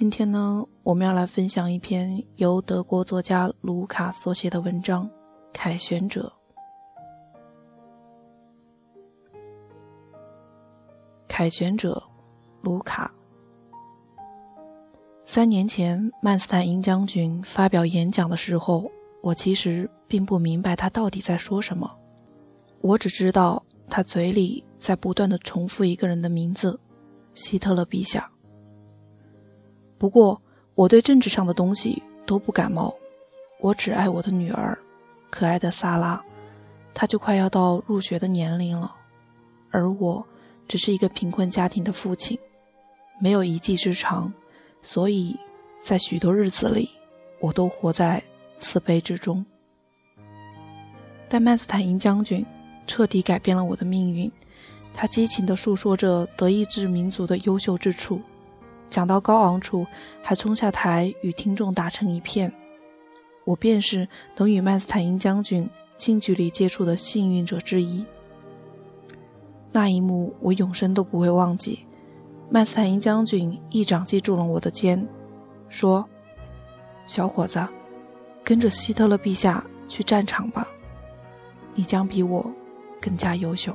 今天呢，我们要来分享一篇由德国作家卢卡所写的文章《凯旋者》。凯旋者，卢卡。三年前，曼斯坦因将军发表演讲的时候，我其实并不明白他到底在说什么。我只知道他嘴里在不断的重复一个人的名字——希特勒陛下。不过，我对政治上的东西都不感冒。我只爱我的女儿，可爱的萨拉，她就快要到入学的年龄了，而我。只是一个贫困家庭的父亲，没有一技之长，所以在许多日子里，我都活在慈悲之中。但曼斯坦因将军彻底改变了我的命运，他激情地诉说着德意志民族的优秀之处，讲到高昂处还冲下台与听众打成一片。我便是能与曼斯坦因将军近距离接触的幸运者之一。那一幕，我永生都不会忘记。曼斯坦因将军一掌击中了我的肩，说：“小伙子，跟着希特勒陛下去战场吧，你将比我更加优秀。”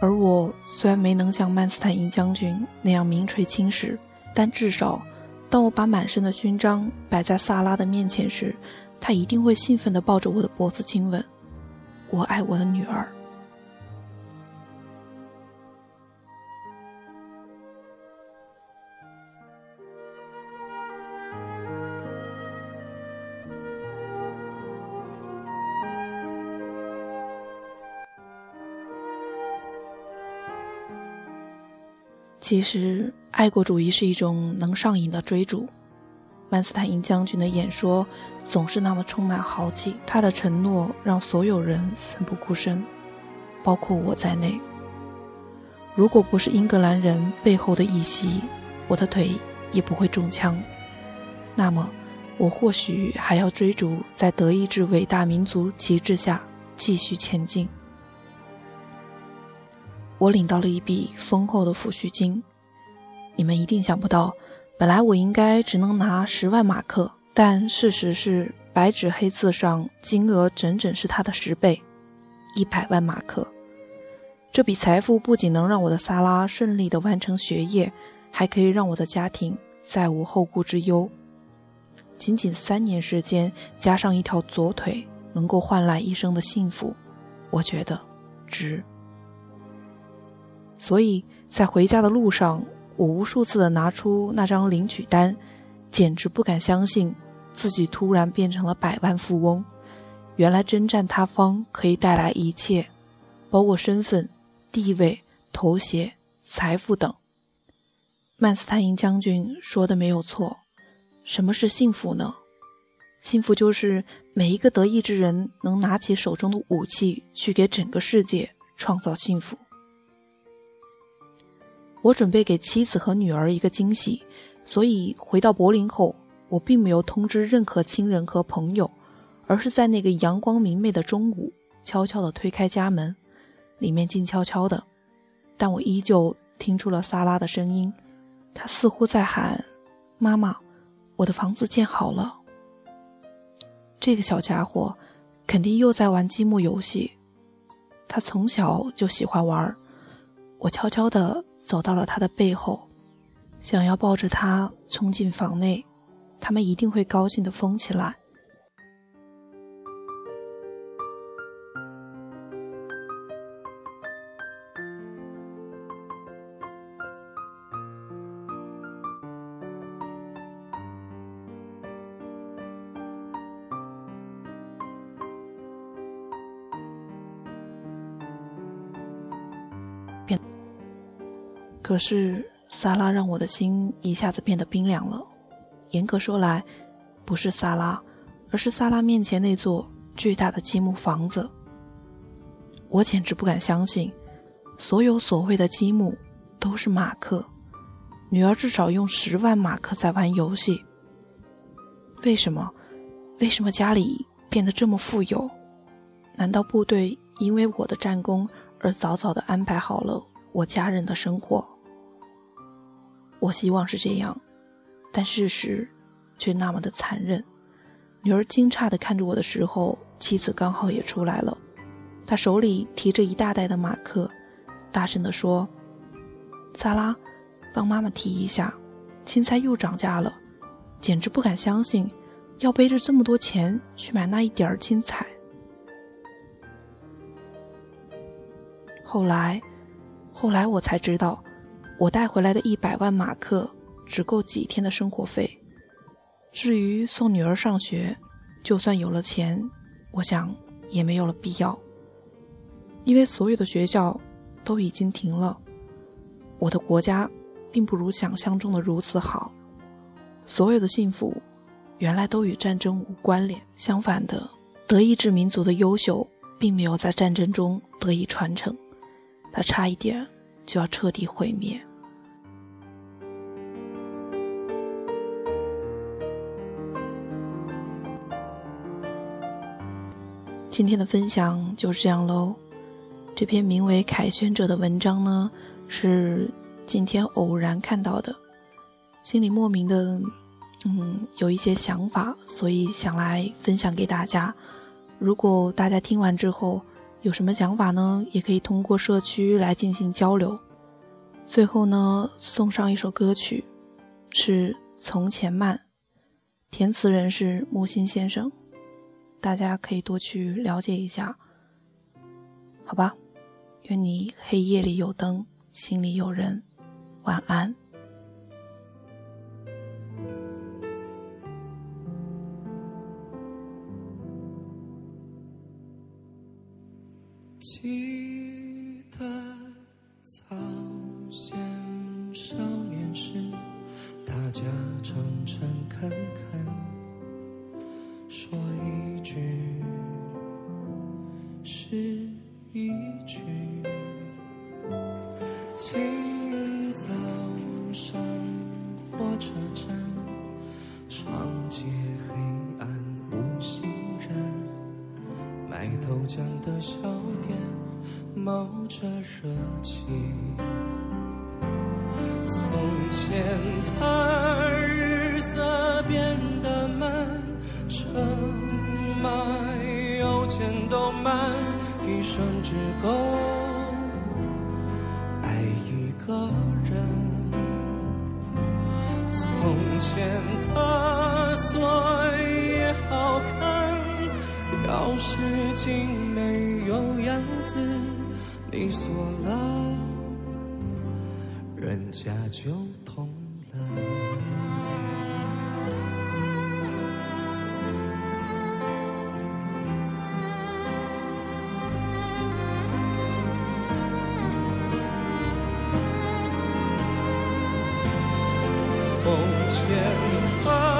而我虽然没能像曼斯坦因将军那样名垂青史，但至少，当我把满身的勋章摆在萨拉的面前时，他一定会兴奋地抱着我的脖子亲吻。我爱我的女儿。其实，爱国主义是一种能上瘾的追逐。曼斯坦因将军的演说总是那么充满豪气，他的承诺让所有人奋不顾身，包括我在内。如果不是英格兰人背后的一袭，我的腿也不会中枪。那么，我或许还要追逐在德意志伟大民族旗帜下继续前进。我领到了一笔丰厚的抚恤金，你们一定想不到，本来我应该只能拿十万马克，但事实是白纸黑字上金额整整是他的十倍，一百万马克。这笔财富不仅能让我的萨拉顺利地完成学业，还可以让我的家庭再无后顾之忧。仅仅三年时间，加上一条左腿，能够换来一生的幸福，我觉得值。所以在回家的路上，我无数次的拿出那张领取单，简直不敢相信自己突然变成了百万富翁。原来征战他方可以带来一切，包括身份、地位、头衔、财富等。曼斯坦因将军说的没有错。什么是幸福呢？幸福就是每一个得意之人能拿起手中的武器，去给整个世界创造幸福。我准备给妻子和女儿一个惊喜，所以回到柏林后，我并没有通知任何亲人和朋友，而是在那个阳光明媚的中午，悄悄地推开家门，里面静悄悄的，但我依旧听出了萨拉的声音，她似乎在喊：“妈妈，我的房子建好了。”这个小家伙肯定又在玩积木游戏，他从小就喜欢玩，我悄悄地。走到了他的背后，想要抱着他冲进房内，他们一定会高兴的疯起来。可是，萨拉让我的心一下子变得冰凉了。严格说来，不是萨拉，而是萨拉面前那座巨大的积木房子。我简直不敢相信，所有所谓的积木都是马克。女儿至少用十万马克在玩游戏。为什么？为什么家里变得这么富有？难道部队因为我的战功而早早的安排好了我家人的生活？我希望是这样，但事实却那么的残忍。女儿惊诧地看着我的时候，妻子刚好也出来了，她手里提着一大袋的马克，大声地说：“萨拉，帮妈妈提一下，青菜又涨价了，简直不敢相信，要背着这么多钱去买那一点儿青菜。”后来，后来我才知道，我带回来的一百万马克只够几天的生活费。至于送女儿上学，就算有了钱，我想也没有了必要，因为所有的学校都已经停了。我的国家并不如想象中的如此好，所有的幸福原来都与战争无关联。相反的，德意志民族的优秀并没有在战争中得以传承。他差一点就要彻底毁灭。今天的分享就是这样喽。这篇名为《凯旋者》的文章呢，是今天偶然看到的，心里莫名的，嗯，有一些想法，所以想来分享给大家。如果大家听完之后，有什么想法呢？也可以通过社区来进行交流。最后呢，送上一首歌曲，是《从前慢》，填词人是木心先生，大家可以多去了解一下。好吧，愿你黑夜里有灯，心里有人，晚安。长街黑暗无行人，卖豆浆的小店。冒着热气，从前的日色变得慢，车马邮件都慢，一生只够爱一个人。从前的钥匙精没有样子。你锁了，人家就痛了。从前的